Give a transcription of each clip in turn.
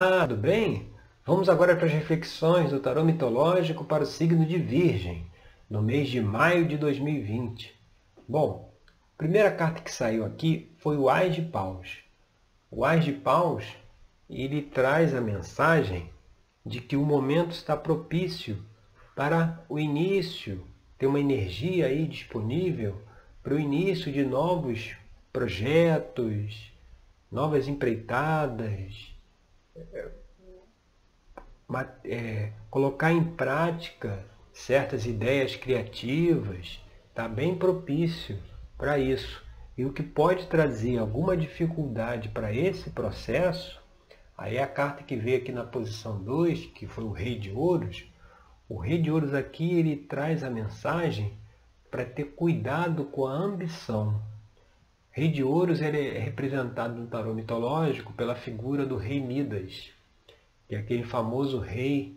tudo bem? Vamos agora para as reflexões do tarô mitológico para o signo de Virgem, no mês de maio de 2020. Bom, a primeira carta que saiu aqui foi o Ás de Paus. O Ás de Paus, ele traz a mensagem de que o momento está propício para o início, tem uma energia aí disponível para o início de novos projetos, novas empreitadas, é, colocar em prática certas ideias criativas, está bem propício para isso. E o que pode trazer alguma dificuldade para esse processo, aí é a carta que veio aqui na posição 2, que foi o Rei de Ouros. O Rei de Ouros aqui ele traz a mensagem para ter cuidado com a ambição. Rei de Ouros ele é representado no tarô mitológico pela figura do Rei Midas, que é aquele famoso rei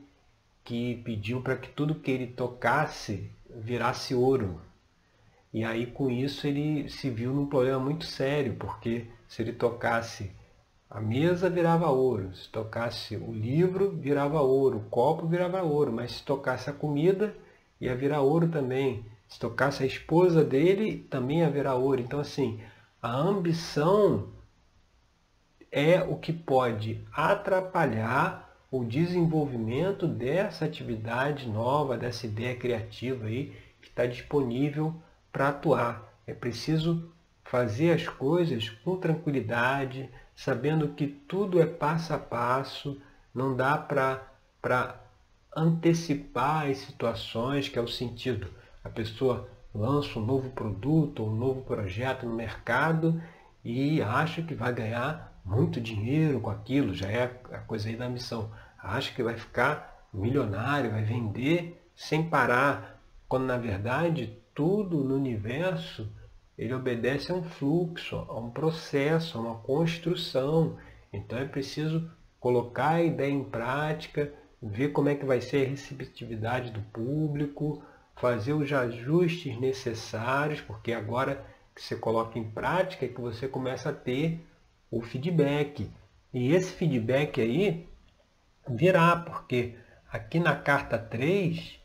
que pediu para que tudo que ele tocasse virasse ouro. E aí com isso ele se viu num problema muito sério, porque se ele tocasse a mesa virava ouro, se tocasse o livro virava ouro, o copo virava ouro, mas se tocasse a comida ia virar ouro também. Se tocasse a esposa dele também ia virar ouro. Então assim, a ambição é o que pode atrapalhar o desenvolvimento dessa atividade nova, dessa ideia criativa aí que está disponível para atuar. É preciso fazer as coisas com tranquilidade, sabendo que tudo é passo a passo, não dá para antecipar as situações, que é o sentido. A pessoa lança um novo produto, um novo projeto no mercado e acha que vai ganhar muito dinheiro com aquilo, já é a coisa aí da missão. Acha que vai ficar milionário, vai vender sem parar, quando na verdade tudo no universo ele obedece a um fluxo, a um processo, a uma construção. Então é preciso colocar a ideia em prática, ver como é que vai ser a receptividade do público, fazer os ajustes necessários, porque agora que você coloca em prática é que você começa a ter o feedback. E esse feedback aí virá, porque aqui na carta 3,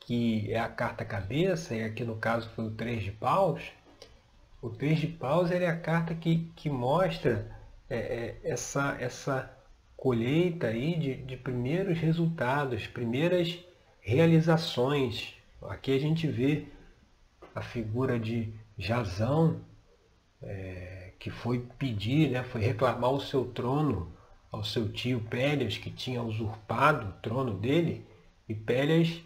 que é a carta cabeça, e aqui no caso foi o 3 de paus, o 3 de paus é a carta que, que mostra é, é, essa, essa colheita aí de, de primeiros resultados, primeiras realizações. Aqui a gente vê a figura de Jazão, é, que foi pedir, né, foi reclamar o seu trono ao seu tio Pélias, que tinha usurpado o trono dele, e Pélias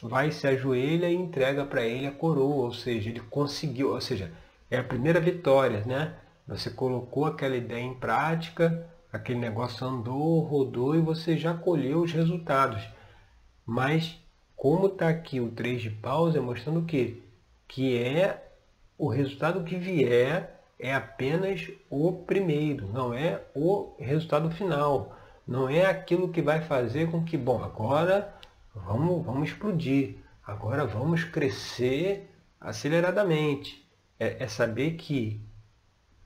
vai se ajoelha e entrega para ele a coroa, ou seja, ele conseguiu, ou seja, é a primeira vitória, né? Você colocou aquela ideia em prática, aquele negócio andou, rodou e você já colheu os resultados. Mas como está aqui o 3 de paus, é mostrando o quê? Que é o resultado que vier é apenas o primeiro, não é o resultado final. Não é aquilo que vai fazer com que, bom, agora vamos, vamos explodir, agora vamos crescer aceleradamente. É, é saber que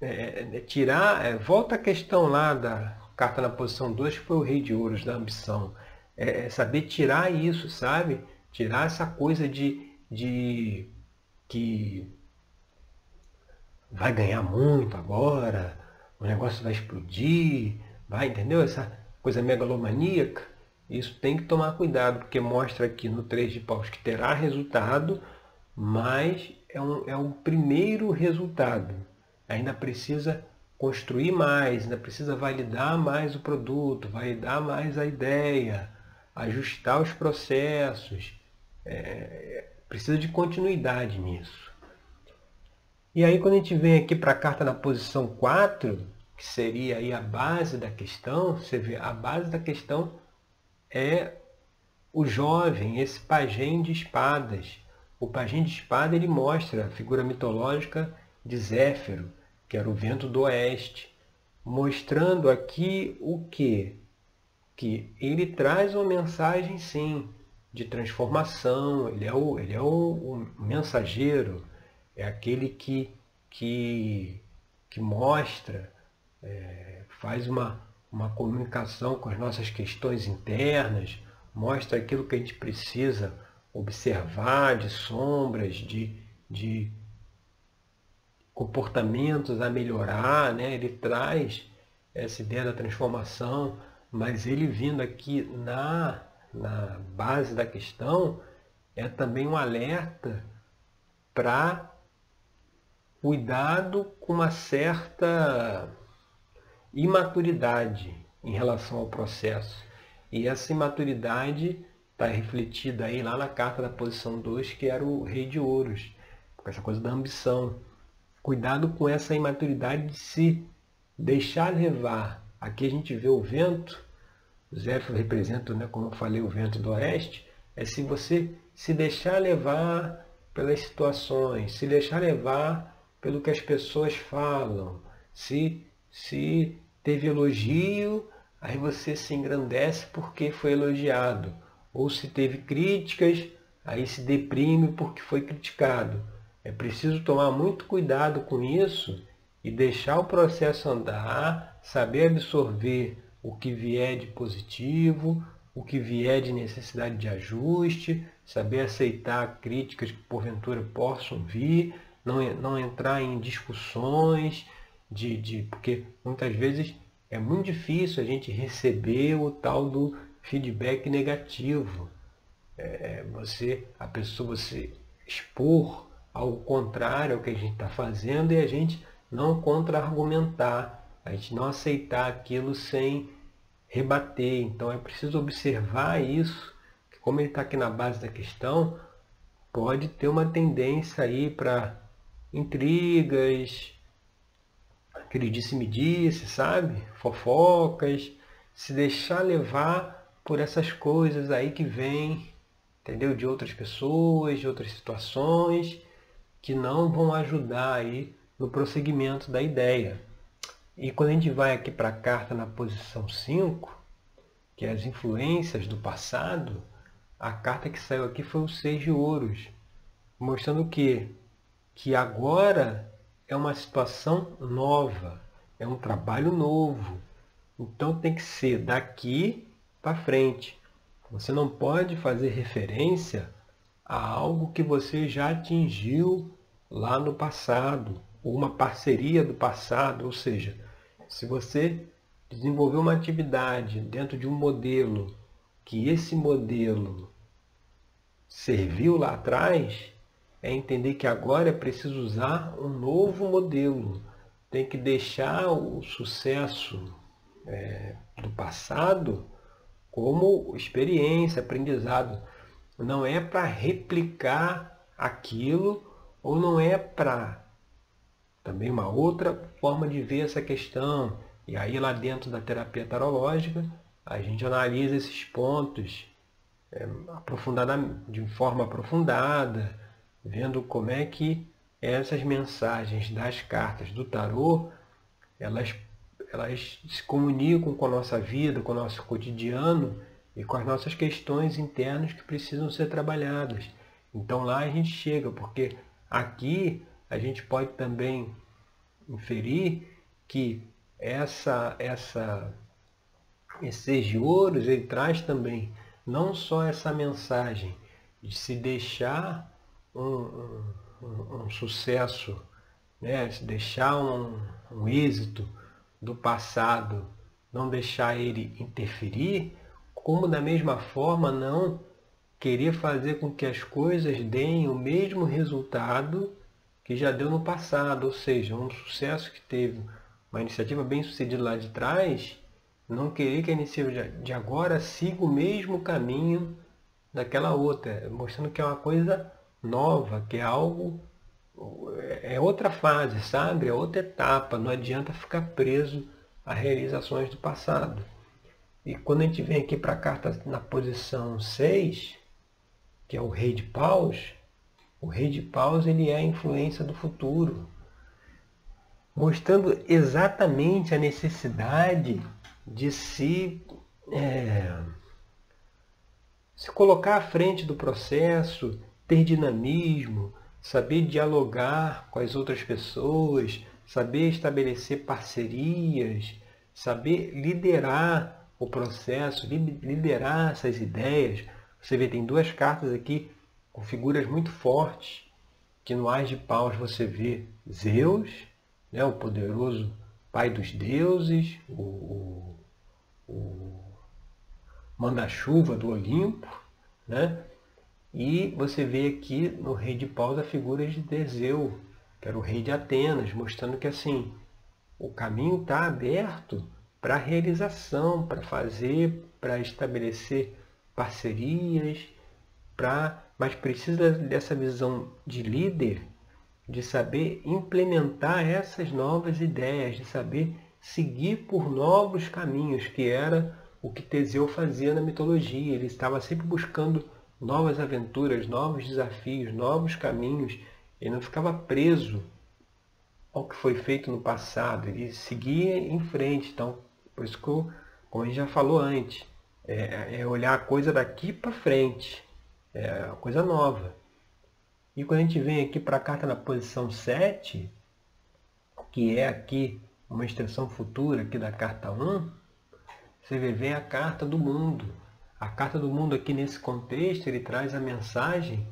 é, é, é tirar, é, volta a questão lá da carta na posição 2, que foi o rei de ouros da ambição. É, é, saber tirar isso, sabe? Tirar essa coisa de, de que vai ganhar muito agora, o negócio vai explodir, vai, entendeu? Essa coisa megalomaníaca. Isso tem que tomar cuidado, porque mostra aqui no 3 de paus que terá resultado, mas é um, é um primeiro resultado. Ainda precisa construir mais, ainda precisa validar mais o produto, validar mais a ideia, ajustar os processos. É, precisa de continuidade nisso. E aí quando a gente vem aqui para a carta na posição 4, que seria aí a base da questão, você vê, a base da questão é o jovem, esse pajem de espadas. O pajem de espada ele mostra a figura mitológica de Zéfiro, que era o vento do oeste, mostrando aqui o que? Que ele traz uma mensagem, sim, de transformação, ele é o, ele é o, o mensageiro, é aquele que, que, que mostra, é, faz uma, uma comunicação com as nossas questões internas, mostra aquilo que a gente precisa observar de sombras, de, de comportamentos a melhorar, né? ele traz essa ideia da transformação, mas ele vindo aqui na, na base da questão é também um alerta para cuidado com uma certa imaturidade em relação ao processo. E essa imaturidade está refletida aí lá na carta da posição 2, que era o rei de ouros, com essa coisa da ambição. Cuidado com essa imaturidade de se deixar levar. Aqui a gente vê o vento, Zéfiro representa, né, como eu falei, o vento do oeste, é se você se deixar levar pelas situações, se deixar levar pelo que as pessoas falam, se, se teve elogio, aí você se engrandece porque foi elogiado. Ou se teve críticas, aí se deprime porque foi criticado. É preciso tomar muito cuidado com isso e deixar o processo andar, saber absorver o que vier de positivo, o que vier de necessidade de ajuste, saber aceitar críticas que porventura possam vir, não, não entrar em discussões, de, de, porque muitas vezes é muito difícil a gente receber o tal do feedback negativo. É, é você, a pessoa, você expor ao contrário ao que a gente está fazendo e a gente não contra-argumentar, a gente não aceitar aquilo sem rebater. Então é preciso observar isso, que como ele está aqui na base da questão, pode ter uma tendência aí para intrigas, aquele disse-me disse, sabe? Fofocas, se deixar levar por essas coisas aí que vêm, entendeu? De outras pessoas, de outras situações, que não vão ajudar aí no prosseguimento da ideia. E quando a gente vai aqui para a carta na posição 5, que é as influências do passado, a carta que saiu aqui foi o Seis de Ouros, mostrando o quê? Que agora é uma situação nova, é um trabalho novo. Então tem que ser daqui para frente. Você não pode fazer referência a algo que você já atingiu lá no passado, ou uma parceria do passado, ou seja, se você desenvolveu uma atividade dentro de um modelo que esse modelo serviu lá atrás, é entender que agora é preciso usar um novo modelo. Tem que deixar o sucesso é, do passado como experiência, aprendizado. Não é para replicar aquilo ou não é para também uma outra forma de ver essa questão. E aí lá dentro da terapia tarológica, a gente analisa esses pontos é, de forma aprofundada, vendo como é que essas mensagens das cartas do tarô, elas, elas se comunicam com a nossa vida, com o nosso cotidiano e com as nossas questões internas que precisam ser trabalhadas. Então lá a gente chega, porque aqui a gente pode também inferir que essa, essa, esses de ouros, ele traz também não só essa mensagem de se deixar um, um, um sucesso, né? se deixar um êxito do passado, não deixar ele interferir, como da mesma forma não querer fazer com que as coisas deem o mesmo resultado que já deu no passado, ou seja, um sucesso que teve uma iniciativa bem sucedida lá de trás, não querer que a iniciativa de agora siga o mesmo caminho daquela outra, mostrando que é uma coisa nova, que é algo, é outra fase, sabe? É outra etapa, não adianta ficar preso a realizações do passado. E quando a gente vem aqui para a carta na posição 6, que é o rei de paus, o rei de paus ele é a influência do futuro, mostrando exatamente a necessidade de se, é, se colocar à frente do processo, ter dinamismo, saber dialogar com as outras pessoas, saber estabelecer parcerias, saber liderar o processo, liderar essas ideias. Você vê, tem duas cartas aqui com figuras muito fortes, que no Ás de Paus você vê Zeus, né, o poderoso pai dos deuses, o, o, o manda-chuva do Olimpo, né? E você vê aqui no rei de paus a figura de Teseu, que era o rei de Atenas, mostrando que assim, o caminho está aberto para realização, para fazer, para estabelecer parcerias, para mas precisa dessa visão de líder, de saber implementar essas novas ideias, de saber seguir por novos caminhos, que era o que Teseu fazia na mitologia. Ele estava sempre buscando novas aventuras, novos desafios, novos caminhos. Ele não ficava preso ao que foi feito no passado, ele seguia em frente. Então, por isso que, eu, como a gente já falou antes, é, é olhar a coisa daqui para frente, é uma coisa nova. E quando a gente vem aqui para a carta na posição 7, que é aqui uma extensão futura aqui da carta 1, você vê, vem a carta do mundo. A carta do mundo aqui nesse contexto, ele traz a mensagem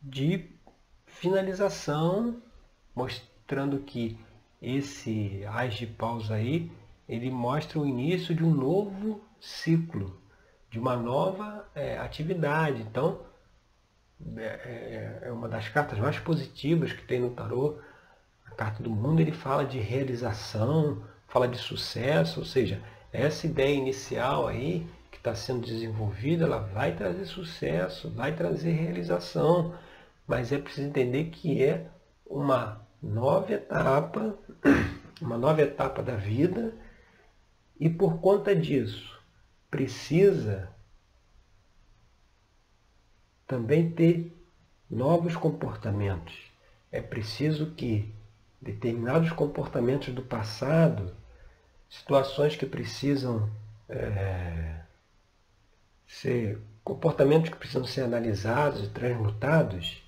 de finalização mostrando que esse Ás de Paus aí, ele mostra o início de um novo ciclo, de uma nova é, atividade. Então, é, é, é, uma das cartas mais positivas que tem no tarô. A carta do mundo ele fala de realização, fala de sucesso, ou seja, essa ideia inicial aí que está sendo desenvolvida, ela vai trazer sucesso, vai trazer realização, mas é preciso entender que é uma nova etapa, uma nova etapa da vida, e por conta disso precisa também ter novos comportamentos. É preciso que determinados comportamentos do passado, situações que precisam é, ser comportamentos que precisam ser analisados e transmutados,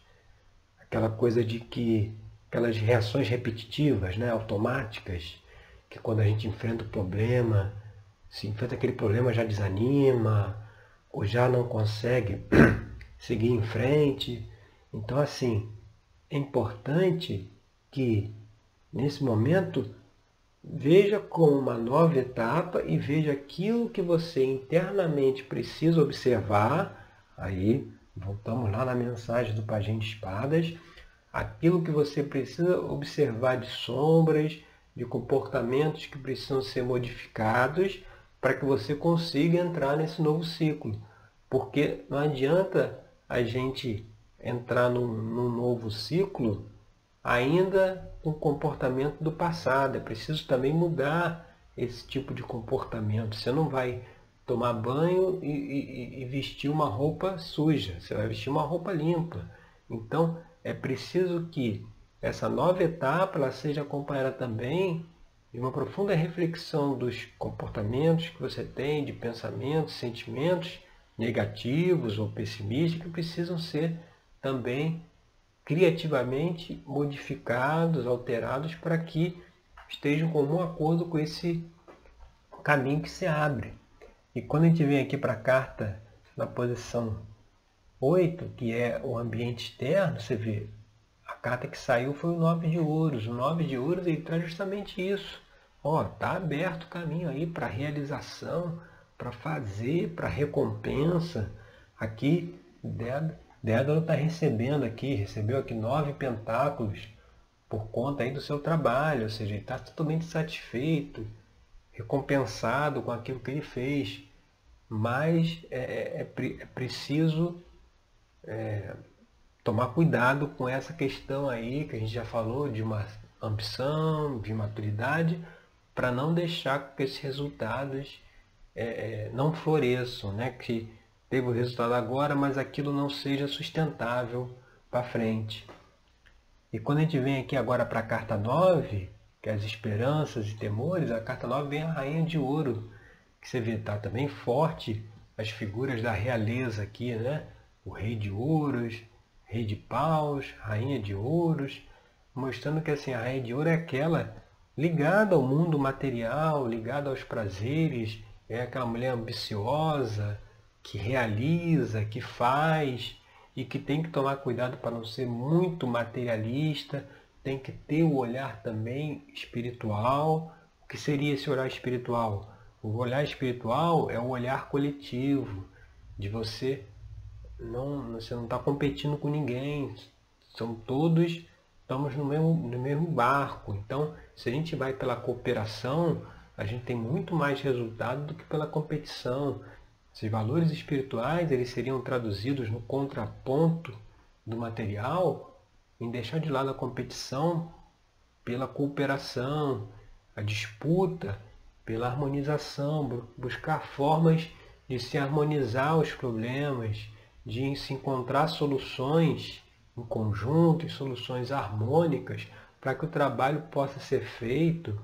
aquela coisa de que aquelas reações repetitivas, né, automáticas, que quando a gente enfrenta o problema, se enfrenta aquele problema já desanima, ou já não consegue seguir em frente. Então, assim, é importante que, nesse momento, veja como uma nova etapa e veja aquilo que você internamente precisa observar. Aí, voltamos lá na mensagem do Pajem de Espadas aquilo que você precisa observar de sombras, de comportamentos que precisam ser modificados para que você consiga entrar nesse novo ciclo. Porque não adianta a gente entrar num, num novo ciclo ainda com o comportamento do passado. É preciso também mudar esse tipo de comportamento. Você não vai tomar banho e, e, e vestir uma roupa suja, você vai vestir uma roupa limpa. Então, é preciso que essa nova etapa seja acompanhada também de uma profunda reflexão dos comportamentos que você tem, de pensamentos, sentimentos negativos ou pessimistas que precisam ser também criativamente modificados, alterados para que estejam em comum acordo com esse caminho que se abre. E quando a gente vem aqui para a carta na posição 8, que é o ambiente externo, você vê, a carta que saiu foi o 9 de ouros. O 9 de ouros ele traz justamente isso. Ó, tá aberto o caminho aí para realização, para fazer, para recompensa. Aqui, Dédalo está recebendo aqui, recebeu aqui nove pentáculos por conta aí do seu trabalho, ou seja, ele está totalmente satisfeito, recompensado com aquilo que ele fez. Mas é, é, é, é preciso é, tomar cuidado com essa questão aí que a gente já falou de uma ambição, de maturidade, para não deixar que esses resultados é, é, não floresçam, né? que teve o resultado agora, mas aquilo não seja sustentável para frente. E quando a gente vem aqui agora para a carta 9, que é as esperanças e temores, a carta 9 vem a rainha de ouro, que você vê, tá também forte as figuras da realeza aqui, né? o rei de ouros, rei de paus, rainha de ouros, mostrando que assim, a rainha de ouro é aquela ligada ao mundo material, ligada aos prazeres, é aquela mulher ambiciosa, que realiza, que faz e que tem que tomar cuidado para não ser muito materialista, tem que ter o olhar também espiritual. O que seria esse olhar espiritual? O olhar espiritual é o olhar coletivo, de você não, você não está competindo com ninguém, são todos, estamos no mesmo, no mesmo barco. Então, se a gente vai pela cooperação, a gente tem muito mais resultado do que pela competição. Esses valores espirituais eles seriam traduzidos no contraponto do material em deixar de lado a competição pela cooperação, a disputa pela harmonização, buscar formas de se harmonizar os problemas, de se encontrar soluções em conjunto e soluções harmônicas para que o trabalho possa ser feito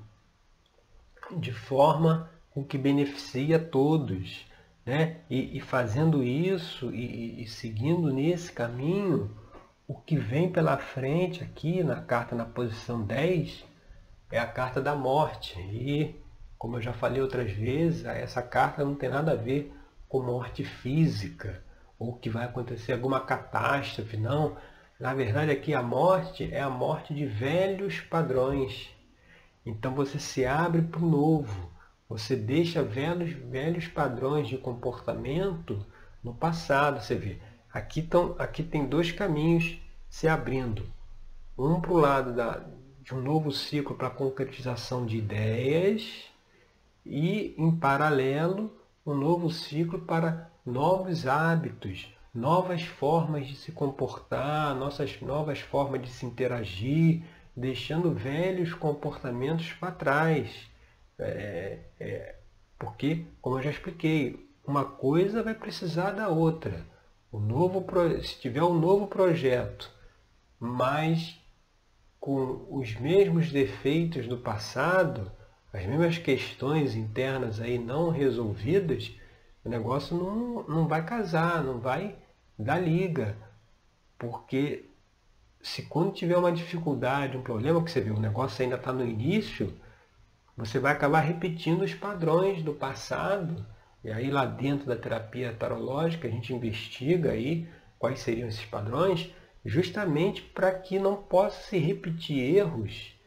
de forma com que beneficie a todos. Né? E, e fazendo isso e, e seguindo nesse caminho, o que vem pela frente aqui na carta na posição 10 é a carta da morte. E, como eu já falei outras vezes, essa carta não tem nada a ver com morte física ou que vai acontecer alguma catástrofe, não. Na verdade, aqui a morte é a morte de velhos padrões. Então você se abre para o novo. Você deixa velhos, velhos padrões de comportamento no passado. Você vê, aqui, tão, aqui tem dois caminhos se abrindo. Um para o lado da, de um novo ciclo para concretização de ideias e, em paralelo, um novo ciclo para novos hábitos, novas formas de se comportar, nossas novas formas de se interagir, deixando velhos comportamentos para trás. É, é, porque, como eu já expliquei, uma coisa vai precisar da outra. O novo, se tiver um novo projeto, mas com os mesmos defeitos do passado, as mesmas questões internas aí não resolvidas, o negócio não, não vai casar, não vai dar liga. Porque se quando tiver uma dificuldade, um problema que você vê, o negócio ainda está no início, você vai acabar repetindo os padrões do passado. E aí lá dentro da terapia tarológica a gente investiga aí quais seriam esses padrões, justamente para que não possa se repetir erros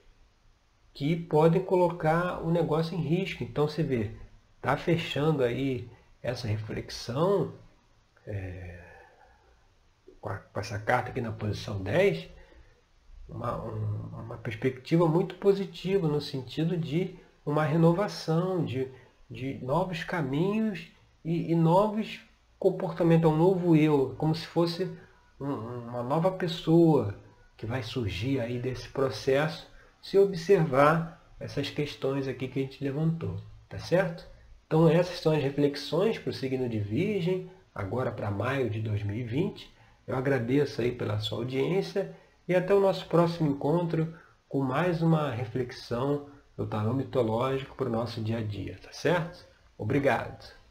que podem colocar o negócio em risco. Então você vê, está fechando aí essa reflexão é, com, essa carta aqui na posição 10, uma, um, uma perspectiva muito positiva no sentido de uma renovação, de, de novos caminhos e, e novos comportamentos, um novo eu, como se fosse um, uma nova pessoa que vai surgir aí desse processo se observar essas questões aqui que a gente levantou, tá certo? Então essas são as reflexões para o signo de Virgem, agora para maio de 2020. Eu agradeço aí pela sua audiência e até o nosso próximo encontro com mais uma reflexão do tarô mitológico para o nosso dia a dia, tá certo? Obrigado!